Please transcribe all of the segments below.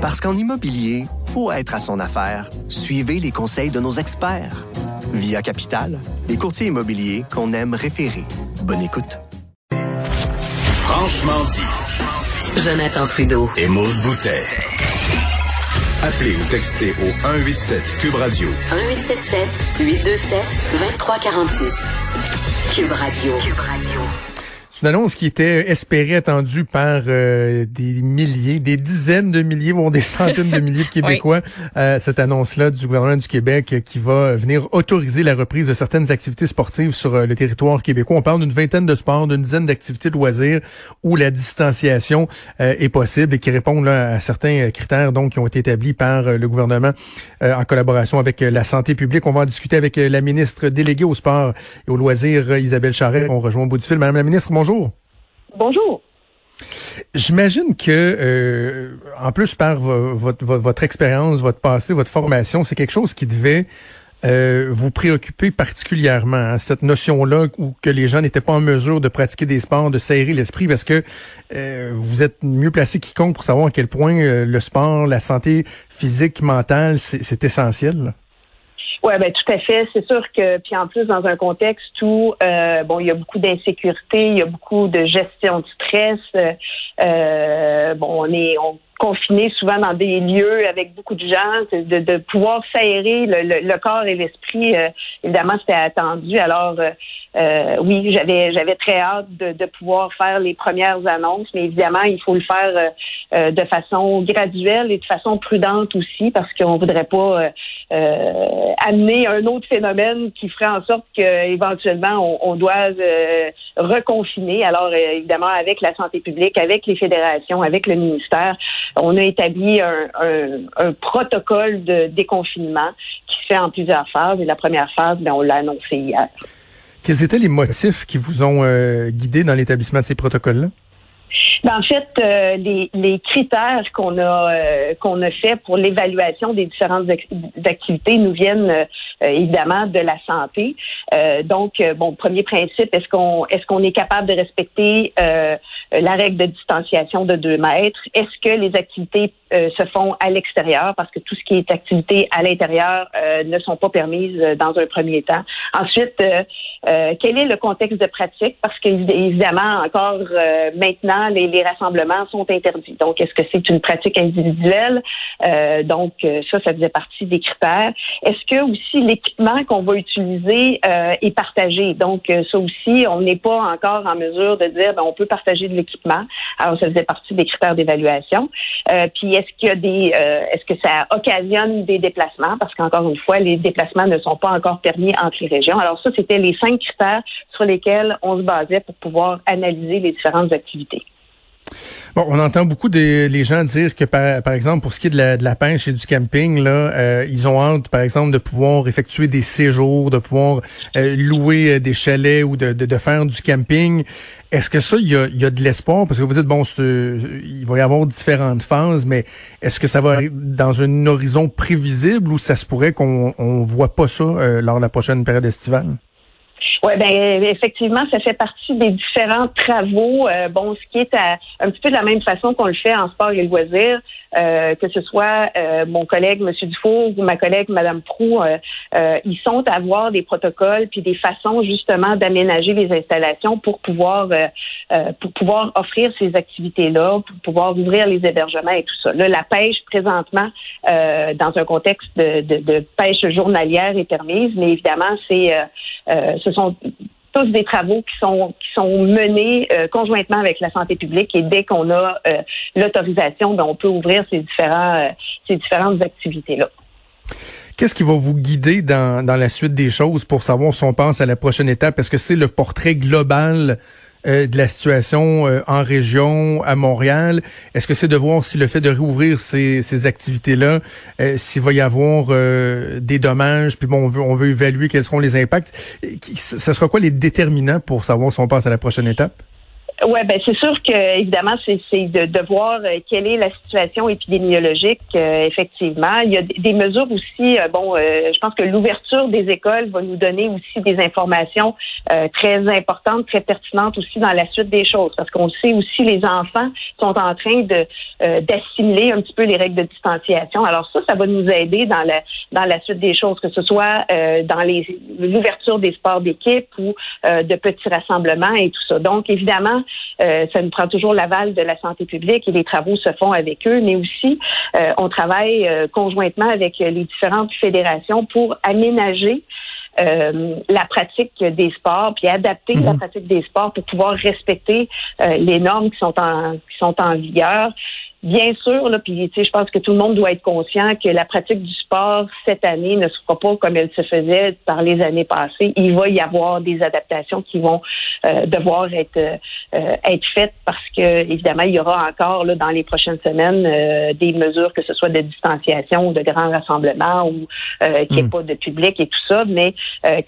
Parce qu'en immobilier, faut être à son affaire. Suivez les conseils de nos experts. Via Capital, les courtiers immobiliers qu'on aime référer. Bonne écoute. Franchement dit. Jonathan Trudeau. Et Maude Boutet. Appelez ou textez au 187 Cube Radio. 1877 827 2346. Cube Radio. Cube Radio. C'est une annonce qui était espérée, attendue par euh, des milliers, des dizaines de milliers, voire des centaines de milliers de Québécois. euh, cette annonce-là du gouvernement du Québec euh, qui va venir autoriser la reprise de certaines activités sportives sur euh, le territoire québécois. On parle d'une vingtaine de sports, d'une dizaine d'activités de loisirs où la distanciation euh, est possible et qui répondent là, à certains critères donc qui ont été établis par le gouvernement en collaboration avec la santé publique. On va en discuter avec la ministre déléguée au sport et aux loisirs, Isabelle Charret. On rejoint au bout du fil. Madame la ministre, bonjour. Bonjour. J'imagine que, euh, en plus par votre, votre expérience, votre passé, votre formation, c'est quelque chose qui devait euh, vous préoccuper particulièrement, hein, cette notion-là où que les gens n'étaient pas en mesure de pratiquer des sports, de serrer l'esprit, parce que euh, vous êtes mieux placé quiconque pour savoir à quel point le sport, la santé physique, mentale, c'est essentiel. Là. Oui, ben tout à fait. C'est sûr que, puis en plus, dans un contexte où euh, bon, il y a beaucoup d'insécurité, il y a beaucoup de gestion de stress. Euh, bon, on est on confiné souvent dans des lieux avec beaucoup de gens, de, de pouvoir s'aérer le, le, corps et l'esprit, euh, évidemment, c'était attendu. Alors, euh, euh, oui, j'avais j'avais très hâte de, de, pouvoir faire les premières annonces, mais évidemment, il faut le faire euh, de façon graduelle et de façon prudente aussi, parce qu'on voudrait pas euh, amener un autre phénomène qui ferait en sorte qu'éventuellement on, on doive reconfiner. Alors, évidemment, avec la santé publique, avec les fédérations, avec le ministère, on a établi un, un, un protocole de déconfinement qui se fait en plusieurs phases. Et la première phase, ben, on l'a annoncé hier. Quels étaient les motifs qui vous ont euh, guidé dans l'établissement de ces protocoles-là? Ben, en fait, euh, les, les, critères qu'on a euh, qu'on a fait pour l'évaluation des différentes activités nous viennent euh, évidemment de la santé. Euh, donc, bon, premier principe, est-ce qu'on est-ce qu'on est capable de respecter la règle de distanciation de deux mètres Est-ce que les activités se font à l'extérieur? Parce que tout ce qui est activité à l'intérieur ne sont pas permises dans un premier temps. Ensuite, quel est le contexte de pratique? Parce qu'évidemment, encore maintenant les, les, rassemblements sont interdits. Donc, est-ce que c'est une pratique individuelle? Euh, donc, euh, ça, ça faisait partie des critères. Est-ce que aussi l'équipement qu'on va utiliser euh, est partagé? Donc, euh, ça aussi, on n'est pas encore en mesure de dire, ben, on peut partager de Alors, ça faisait partie des critères d'évaluation. Euh, puis, est-ce qu'il y a des, est-ce que ça occasionne des déplacements? Parce qu'encore une fois, les déplacements ne sont pas encore permis entre les régions. Alors, ça, c'était les cinq critères sur lesquels on se basait pour pouvoir analyser les différentes activités. Bon, on entend beaucoup des les gens dire que par, par exemple pour ce qui est de la, de la pêche et du camping là, euh, ils ont hâte par exemple de pouvoir effectuer des séjours, de pouvoir euh, louer euh, des chalets ou de, de, de faire du camping. Est-ce que ça il y a, y a de l'espoir? Parce que vous dites bon il va y avoir différentes phases, mais est-ce que ça va dans un horizon prévisible ou ça se pourrait qu'on on voit pas ça lors de la prochaine période estivale? Oui, ben effectivement, ça fait partie des différents travaux. Euh, bon, ce qui est à, un petit peu de la même façon qu'on le fait en sport et loisirs, euh, que ce soit euh, mon collègue M. Dufour ou ma collègue Mme Prou, ils sont à voir des protocoles puis des façons justement d'aménager les installations pour pouvoir pour pouvoir offrir ces activités-là, pour pouvoir ouvrir les hébergements et tout ça. Là, la pêche présentement dans un contexte de, de, de, pêche journalière est permise, mais évidemment, c'est ce sont tous des travaux qui sont qui sont menés euh, conjointement avec la santé publique et dès qu'on a euh, l'autorisation, ben, on peut ouvrir ces différents euh, ces différentes activités là. Qu'est-ce qui va vous guider dans, dans la suite des choses pour savoir si on pense à la prochaine étape? Est-ce que c'est le portrait global euh, de la situation euh, en région, à Montréal? Est-ce que c'est de voir si le fait de réouvrir ces, ces activités-là, euh, s'il va y avoir des dommages, puis bon, on veut, on veut évaluer quels seront les impacts. Ce sera quoi les déterminants pour savoir si on passe à la prochaine étape? Ouais, ben c'est sûr que évidemment c'est de, de voir euh, quelle est la situation épidémiologique. Euh, effectivement, il y a des mesures aussi. Euh, bon, je pense que l'ouverture des écoles va nous donner aussi des informations très importantes, très pertinentes aussi dans la suite des choses, parce qu'on sait aussi les enfants sont en train de d'assimiler un petit peu les règles de distanciation. Alors ça, ça va nous aider dans la dans la suite des choses, que ce soit dans les l'ouverture des sports d'équipe ou de petits rassemblements et tout ça. Donc évidemment euh, ça nous prend toujours l'aval de la santé publique et les travaux se font avec eux, mais aussi euh, on travaille euh, conjointement avec les différentes fédérations pour aménager la pratique des sports, puis adapter la mhm. pratique des sports pour pouvoir respecter les normes qui sont en qui sont en vigueur. Bien sûr, là, puis je pense que tout le monde doit être conscient que la pratique du sport cette année ne se fera pas comme elle se faisait par les années passées. Il va y avoir des adaptations qui vont euh, devoir être euh, être faites parce que évidemment il y aura encore là dans les prochaines semaines euh, des mesures que ce soit de distanciation ou de grands rassemblements ou qu'il n'y ait hmm. pas de public et tout ça, mais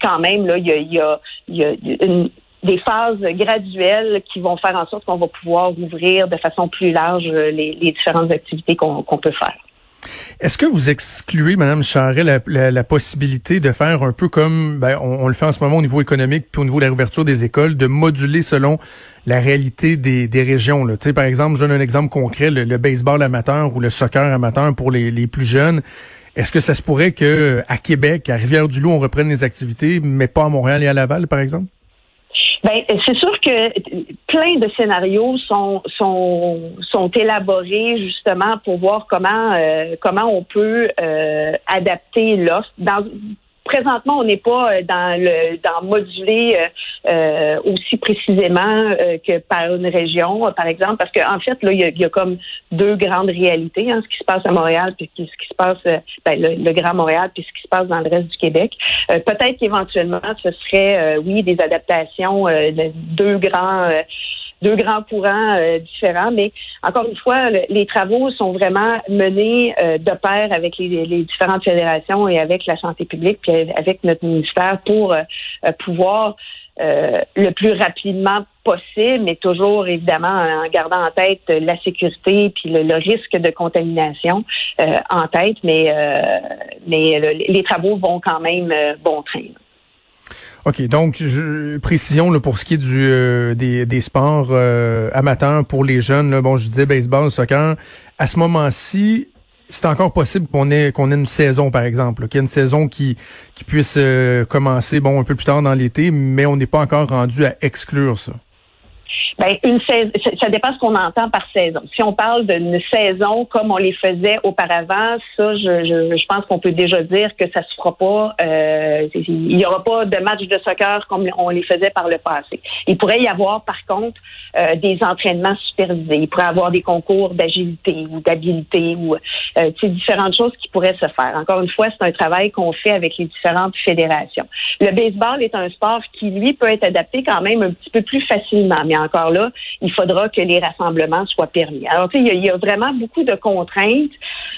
quand même là il y a, il y a, il y a une, des phases graduelles qui vont faire en sorte qu'on va pouvoir ouvrir de façon plus large euh, les, différentes activités qu'on peut faire. Est-ce que vous excluez, Madame Charret, la, possibilité de faire un peu comme ben, on, le fait en ce moment au niveau économique puis au niveau de la réouverture des écoles, de moduler selon la réalité des, régions? Là? par exemple, je donne un exemple concret, le, baseball amateur ou le soccer amateur pour les, les plus jeunes. Est-ce que ça se pourrait que à Québec, à Rivière-du-Loup, on reprenne les activités, mais pas à Montréal et à Laval, par exemple? Ben, c'est sûr que plein de scénarios sont sont sont élaborés justement pour voir comment euh, comment on peut euh, adapter l'offre. Dans présentement, on n'est pas euh, dans le dans moduler euh, euh, aussi précisément que par une région, par exemple, parce qu'en en fait, là, il y, a, comme deux grandes réalités, hein, ce qui se passe à Montréal, puis ce qui se passe, ben, le, Grand Montréal, puis ce qui se passe dans le reste du Québec. Peut-être qu'éventuellement, ce serait, oui, des adaptations de deux grands deux grands courants euh, différents, mais encore une fois, les travaux sont vraiment menés euh, de pair avec les, différentes fédérations et avec la santé publique, puis avec notre ministère pour euh, pouvoir le plus rapidement possible, mais toujours évidemment en gardant en tête la sécurité puis le, risque de contamination en tête, mais mais les travaux vont quand même bon train. OK, donc je, précision là, pour ce qui est du euh, des, des sports euh, amateurs pour les jeunes. Là, bon, je disais baseball, soccer. À ce moment-ci, c'est encore possible qu'on ait qu'on ait une saison, par exemple, qu'il y ait une saison qui qui puisse euh, commencer bon un peu plus tard dans l'été, mais on n'est pas encore rendu à exclure ça. Ben, une saison, ça dépend ce qu'on entend par saison. Si on parle d'une saison comme on les faisait auparavant, ça, je, je, je pense qu'on peut déjà dire que ça se fera pas. Euh, il y aura pas de match de soccer comme on les faisait par le passé. Il pourrait y avoir, par contre, euh, des entraînements supervisés. Il pourrait y avoir des concours d'agilité ou d'habileté ou euh, différentes choses qui pourraient se faire. Encore une fois, c'est un travail qu'on fait avec les différentes fédérations. Le baseball est un sport qui, lui, peut être adapté quand même un petit peu plus facilement. Encore là, il faudra que les rassemblements soient permis. Alors, tu sais, il y, a vraiment beaucoup de contraintes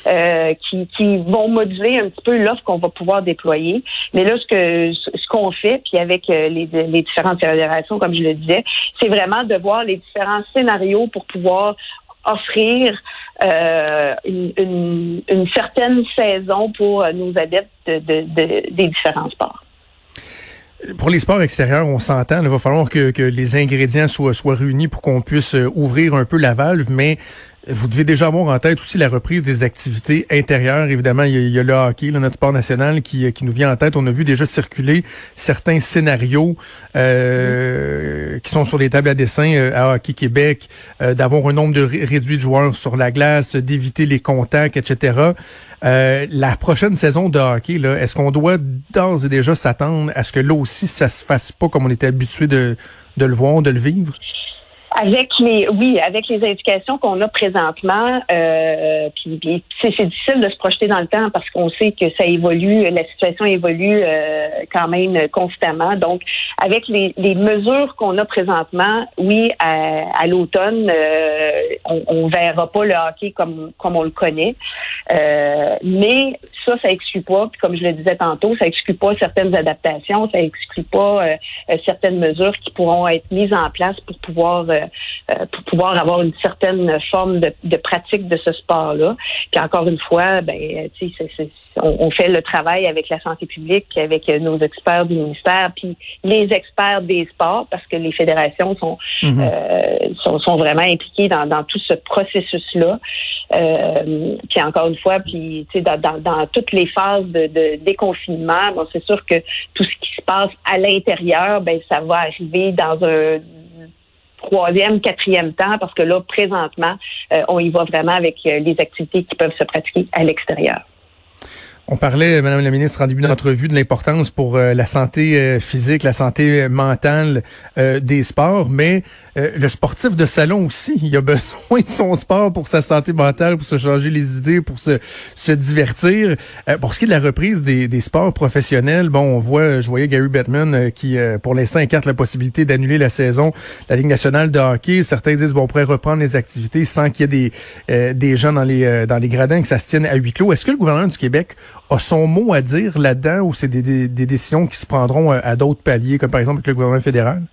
euh, qui, vont moduler un petit peu l'offre qu'on va pouvoir déployer. Mais là, ce que ce qu'on fait, puis avec euh, les, différentes fédérations, comme je le disais, c'est vraiment de voir les différents scénarios pour pouvoir offrir euh, une, certaine saison pour nos adeptes des différents sports. Pour les sports extérieurs, on s'entend, il va falloir que, les ingrédients soient, soient réunis pour qu'on puisse euh, ouvrir un peu la valve, mais vous devez déjà avoir en tête aussi la reprise des activités intérieures. Évidemment, il y a, le hockey, notre sport national, qui, qui nous vient en tête. On a vu déjà circuler certains scénarios euh, qui sont sur les tables à dessin euh, à Hockey Québec, euh, d'avoir un nombre de réduit de joueurs sur la glace, d'éviter les contacts, etc. la prochaine saison de hockey, est-ce qu'on doit d'ores et déjà s'attendre à ce que là aussi, ça se fasse pas comme on était habitué de, de le voir, de le vivre? Avec les, oui, avec les indications qu'on a présentement, euh, Euh, puis, c'est difficile de se projeter dans le temps parce qu'on sait que ça évolue, la situation évolue euh, quand même constamment. Donc, avec les, les mesures qu'on a présentement, oui, à, l'automne, euh, on, on verra pas le hockey comme comme on le connaît, euh, mais ça, ça exclut pas. Puis comme je le disais tantôt, ça exclut pas certaines adaptations, ça exclut pas certaines mesures qui pourront être mises en place pour pouvoir pour pouvoir avoir une certaine forme de, de pratique de ce sport-là. Puis encore une fois, ben, tu sais, on, fait le travail avec la santé publique, avec nos experts du ministère, puis les experts des sports, parce que les fédérations sont mhm. euh, sont, vraiment impliquées dans, tout ce processus-là. Euh, puis encore une fois, puis tu sais, dans, dans, toutes les phases de, déconfinement, bon, c'est sûr que tout ce qui se passe à l'intérieur, ben ça va arriver dans un troisième, quatrième temps, parce que là, présentement, euh, on y va vraiment avec euh, les activités qui peuvent se pratiquer à l'extérieur. On parlait, Madame la ministre, en début d'entrevue, de l'importance pour euh, la santé euh, physique, la santé mentale euh, des sports, mais le sportif de salon aussi, il a besoin de son sport pour sa santé mentale, pour se changer les idées, pour se, se divertir. pour ce qui est de la reprise des, des, sports professionnels, bon, on voit, je voyais Gary Bettman qui, pour l'instant, écarte la possibilité d'annuler la saison de la Ligue nationale de hockey. Certains disent, bon, on pourrait reprendre les activités sans qu'il y ait des, des gens dans les, dans les gradins, que ça se tienne à huis clos. Est-ce que le gouvernement du Québec a son mot à dire là-dedans ou c'est des, décisions qui se prendront euh, à d'autres paliers, comme par exemple avec le gouvernement fédéral?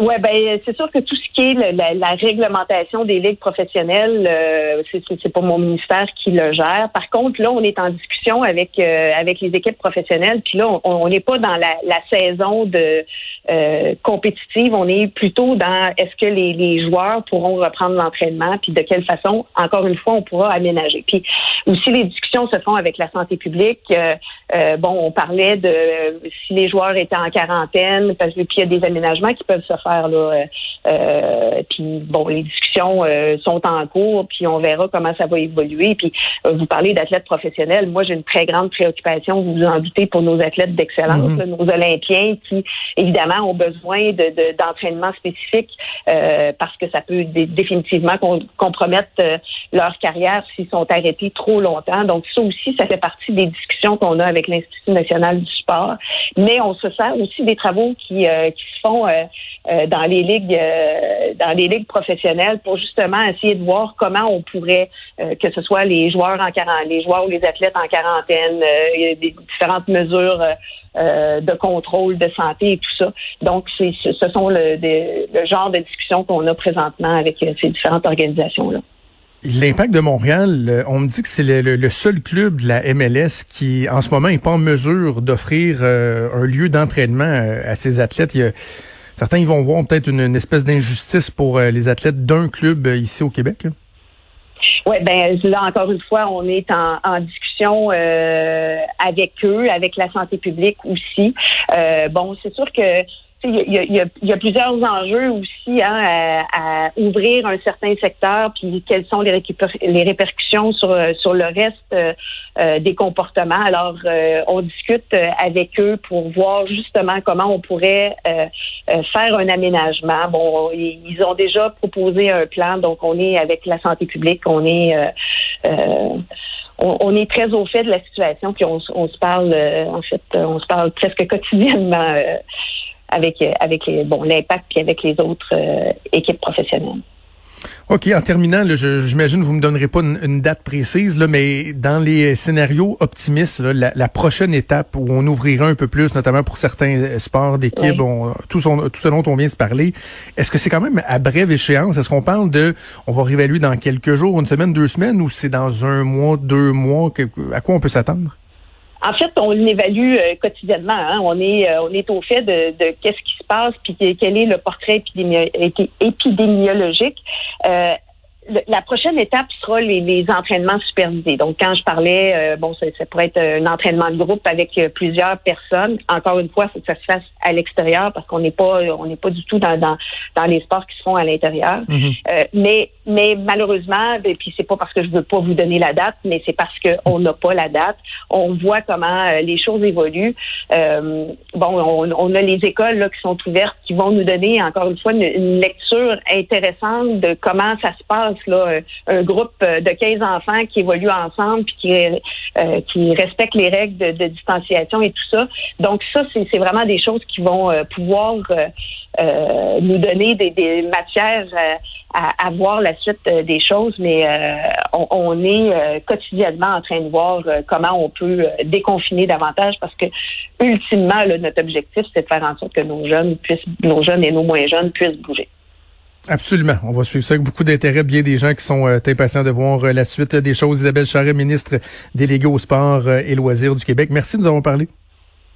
Oui, ben c'est sûr que tout ce qui est la, réglementation des ligues professionnelles, euh, c'est pas mon ministère qui le gère. Par contre, là, on est en discussion avec euh, avec les équipes professionnelles, puis là, on n'est pas dans la, la saison de euh, compétitive, on est plutôt dans est-ce que les, les joueurs pourront reprendre l'entraînement, puis de quelle façon, encore une fois, on pourra aménager. Puis aussi, les discussions se font avec la santé publique. Euh, bon, on parlait de si les joueurs étaient en quarantaine, parce que puis il y a des aménagements qui peuvent se faire là. Euh, puis bon, les discussions sont en cours, puis on verra comment ça va évoluer. Puis vous parlez d'athlètes professionnels. Moi, j'ai une très grande préoccupation, vous vous en doutez, pour nos athlètes d'excellence, mm-hmm. nos Olympiens, qui évidemment ont besoin de, d'entraînement spécifique euh, parce que ça peut définitivement compromettre euh, leur carrière s'ils sont arrêtés trop longtemps. Donc ça aussi, ça fait partie des discussions qu'on a avec l'Institut national du sport. Mais on se sert aussi des travaux qui, euh, qui se font dans les ligues dans les ligues professionnelles pour justement essayer de voir comment on pourrait que ce soit les joueurs en quarantaine, les joueurs ou les athlètes en quarantaine, il y a des différentes mesures euh, de contrôle de santé et tout ça. Donc, c'est, ce sont le, genre de discussions qu'on a présentement avec euh, ces différentes organisations-là. L'impact de Montréal, euh, on me dit que c'est le, seul club de la MLS qui, en ce moment, n'est pas en mesure d'offrir un lieu d'entraînement à ses athlètes. Certains ils vont voir peut-être une, espèce d'injustice pour les athlètes d'un club ici au Québec. Oui, ben là encore une fois, on est en, discussion euh, avec eux, avec la santé publique aussi. Euh, bon, c'est sûr que il y, a, plusieurs enjeux aussi hein, à, ouvrir un certain secteur, puis quelles sont les, répercussions sur, sur le reste euh, euh, des comportements. Alors, euh, on discute avec eux pour voir justement comment on pourrait faire un aménagement. Bon, ils ont déjà proposé un plan, donc on est avec la santé publique, on est on, est très au fait de la situation, puis on, on se parle, en fait, on se parle presque quotidiennement avec euh, avec bon l'impact puis avec les autres euh, équipes professionnelles. OK, en terminant, j'imagine que vous me donnerez pas une, date précise, là, mais dans les scénarios optimistes, la, prochaine étape où on ouvrira un peu plus, notamment pour certains euh, sports d'équipe, tout, tout ce dont on vient de se parler, est-ce que c'est quand même à brève échéance? Est-ce qu'on parle de, on va réévaluer dans quelques jours, une semaine, deux semaines, ou c'est dans un mois, deux mois? à quoi on peut s'attendre? En fait, on l'évalue euh, quotidiennement. Hein. On est euh, on est au fait de, de qu'est-ce qui se passe puis quel est le portrait épidémiologique. Euh, la prochaine étape sera les, entraînements supervisés. Donc, quand je parlais, euh, bon, ça, pourrait être un entraînement de groupe avec euh, plusieurs personnes. Encore une fois, il faut que ça se fasse à l'extérieur parce qu'on n'est pas, on n'est pas du tout dans, dans, dans les sports qui se font à l'intérieur. Mm-hmm. Euh, mais, mais malheureusement, et ben, puis c'est pas parce que je veux pas vous donner la date, mais c'est parce qu'on n'a pas la date. On voit comment les choses évoluent. bon, on, on, a les écoles là, qui sont ouvertes, qui vont nous donner encore une fois une lecture intéressante de comment ça se passe là, un groupe de 15 enfants qui évoluent ensemble puis qui, qui respectent les règles de, distanciation et tout ça. Donc ça, c'est vraiment des choses qui vont pouvoir nous donner des, matières à, voir la suite des choses, mais on, on, est quotidiennement en train de voir comment on peut déconfiner davantage parce que ultimement, notre objectif, c'est de faire en sorte que nos jeunes puissent, nos jeunes et nos moins jeunes puissent bouger. Absolument. On va suivre ça avec beaucoup d'intérêt. Bien des gens qui sont euh, impatients de voir euh, la suite des choses. Isabelle Charret, ministre déléguée au sport euh, et loisirs du Québec. Merci de nous avoir parlé.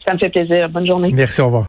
Ça me fait plaisir. Bonne journée. Merci. Au revoir.